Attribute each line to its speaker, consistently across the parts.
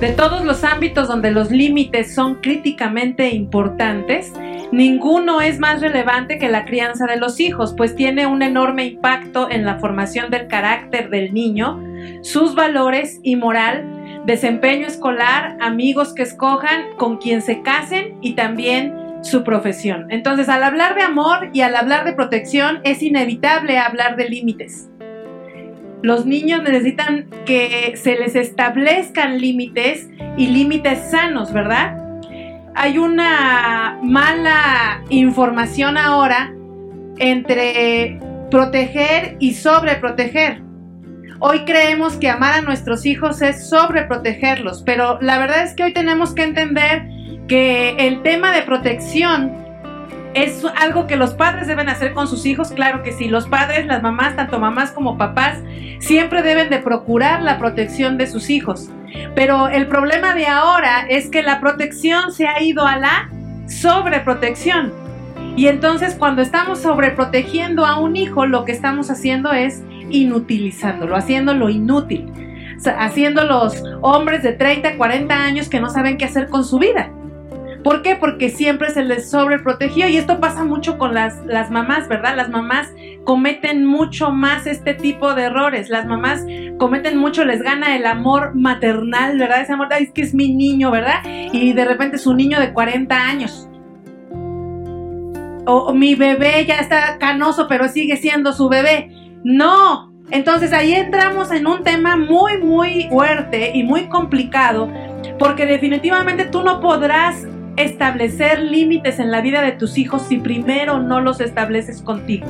Speaker 1: De todos los ámbitos donde los límites son críticamente importantes, ninguno es más relevante que la crianza de los hijos, pues tiene un enorme impacto en la formación del carácter del niño, sus valores y moral, desempeño escolar, amigos que escojan, con quien se casen y también su profesión. Entonces, al hablar de amor y al hablar de protección, es inevitable hablar de límites. Los niños necesitan que se les establezcan límites y límites sanos, ¿verdad? Hay una mala información ahora entre proteger y sobreproteger. Hoy creemos que amar a nuestros hijos es sobreprotegerlos, pero la verdad es que hoy tenemos que entender que el tema de protección es algo que los padres deben hacer con sus hijos, claro que sí, los padres, las mamás, tanto mamás como papás, siempre deben de procurar la protección de sus hijos. Pero el problema de ahora es que la protección se ha ido a la sobreprotección. Y entonces cuando estamos sobreprotegiendo a un hijo, lo que estamos haciendo es inutilizándolo, haciéndolo inútil, haciendo los hombres de 30, 40 años que no saben qué hacer con su vida. ¿Por qué? Porque siempre se les sobreprotegió y esto pasa mucho con las, las mamás, ¿verdad? Las mamás cometen mucho más este tipo de errores. Las mamás cometen mucho, les gana el amor maternal, ¿verdad? Ese amor, es que es mi niño, ¿verdad? Y de repente es un niño de 40 años. O, mi bebé ya está canoso, pero sigue siendo su bebé. No, entonces ahí entramos en un tema muy, muy fuerte y muy complicado, porque definitivamente tú no podrás establecer límites en la vida de tus hijos si primero no los estableces contigo.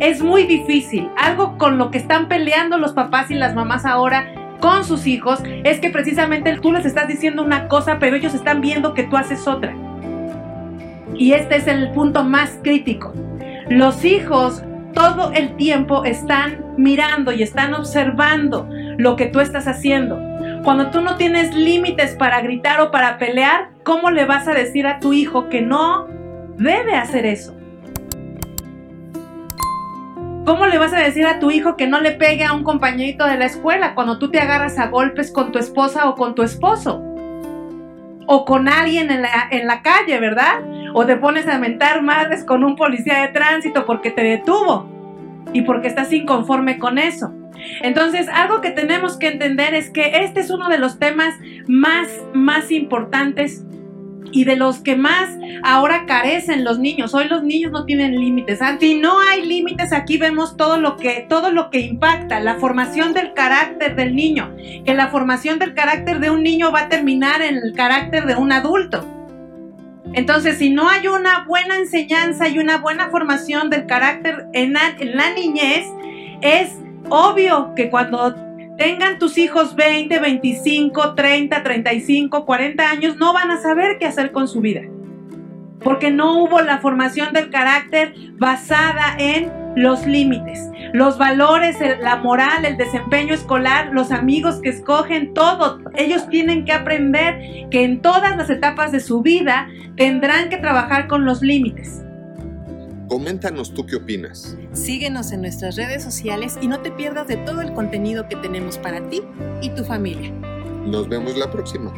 Speaker 1: Es muy difícil. Algo con lo que están peleando los papás y las mamás ahora con sus hijos es que precisamente tú les estás diciendo una cosa, pero ellos están viendo que tú haces otra. Y este es el punto más crítico. Los hijos todo el tiempo están mirando y están observando lo que tú estás haciendo. Cuando tú no tienes límites para gritar o para pelear, ¿cómo le vas a decir a tu hijo que no debe hacer eso? ¿Cómo le vas a decir a tu hijo que no le pegue a un compañerito de la escuela cuando tú te agarras a golpes con tu esposa o con tu esposo? O con alguien en la, en la calle, ¿verdad? O te pones a mentar madres con un policía de tránsito porque te detuvo y porque estás inconforme con eso. Entonces, algo que tenemos que entender es que este es uno de los temas más, más importantes y de los que más ahora carecen los niños. Hoy los niños no tienen límites. Si no hay límites, aquí vemos todo lo que todo lo que impacta, la formación del carácter del niño, que la formación del carácter de un niño va a terminar en el carácter de un adulto. Entonces, si no hay una buena enseñanza y una buena formación del carácter en la niñez, es obvio que cuando tengan tus hijos 20, 25, 30, 35, 40 años, no van a saber qué hacer con su vida. Porque no hubo la formación del carácter basada en los límites, los valores, la moral, el desempeño escolar, los amigos que escogen, todo. Ellos tienen que aprender que en todas las etapas de su vida tendrán que trabajar con los límites.
Speaker 2: Coméntanos tú qué opinas.
Speaker 3: Síguenos en nuestras redes sociales y no te pierdas de todo el contenido que tenemos para ti y tu familia.
Speaker 2: Nos vemos la próxima.